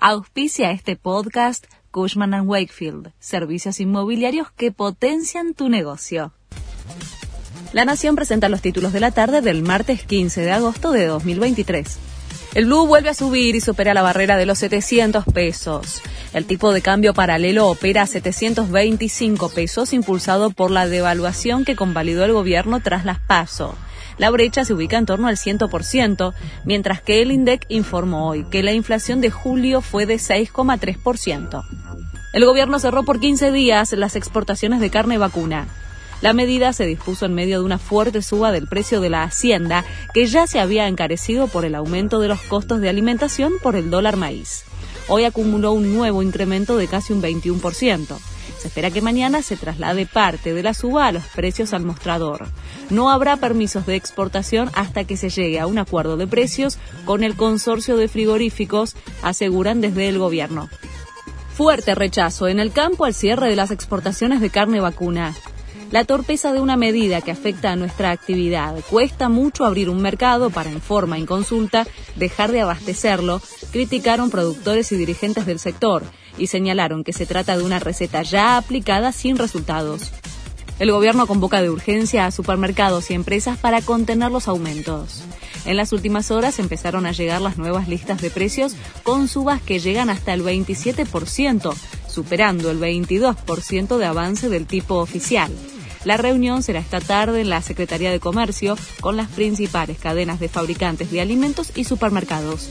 Auspicia este podcast Cushman ⁇ Wakefield, servicios inmobiliarios que potencian tu negocio. La Nación presenta los títulos de la tarde del martes 15 de agosto de 2023. El blue vuelve a subir y supera la barrera de los 700 pesos. El tipo de cambio paralelo opera a 725 pesos impulsado por la devaluación que convalidó el gobierno tras las PASO. La brecha se ubica en torno al 100%, mientras que el INDEC informó hoy que la inflación de julio fue de 6,3%. El gobierno cerró por 15 días las exportaciones de carne vacuna. La medida se dispuso en medio de una fuerte suba del precio de la hacienda, que ya se había encarecido por el aumento de los costos de alimentación por el dólar maíz. Hoy acumuló un nuevo incremento de casi un 21%. Se espera que mañana se traslade parte de la suba a los precios al mostrador. No habrá permisos de exportación hasta que se llegue a un acuerdo de precios con el consorcio de frigoríficos, aseguran desde el gobierno. Fuerte rechazo en el campo al cierre de las exportaciones de carne vacuna. La torpeza de una medida que afecta a nuestra actividad. Cuesta mucho abrir un mercado para en forma inconsulta dejar de abastecerlo, criticaron productores y dirigentes del sector y señalaron que se trata de una receta ya aplicada sin resultados. El gobierno convoca de urgencia a supermercados y empresas para contener los aumentos. En las últimas horas empezaron a llegar las nuevas listas de precios con subas que llegan hasta el 27%, superando el 22% de avance del tipo oficial. La reunión será esta tarde en la Secretaría de Comercio con las principales cadenas de fabricantes de alimentos y supermercados.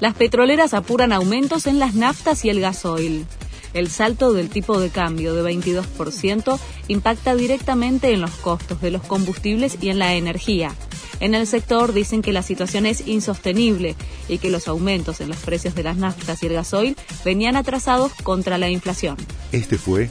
Las petroleras apuran aumentos en las naftas y el gasoil. El salto del tipo de cambio de 22% impacta directamente en los costos de los combustibles y en la energía. En el sector dicen que la situación es insostenible y que los aumentos en los precios de las naftas y el gasoil venían atrasados contra la inflación. Este fue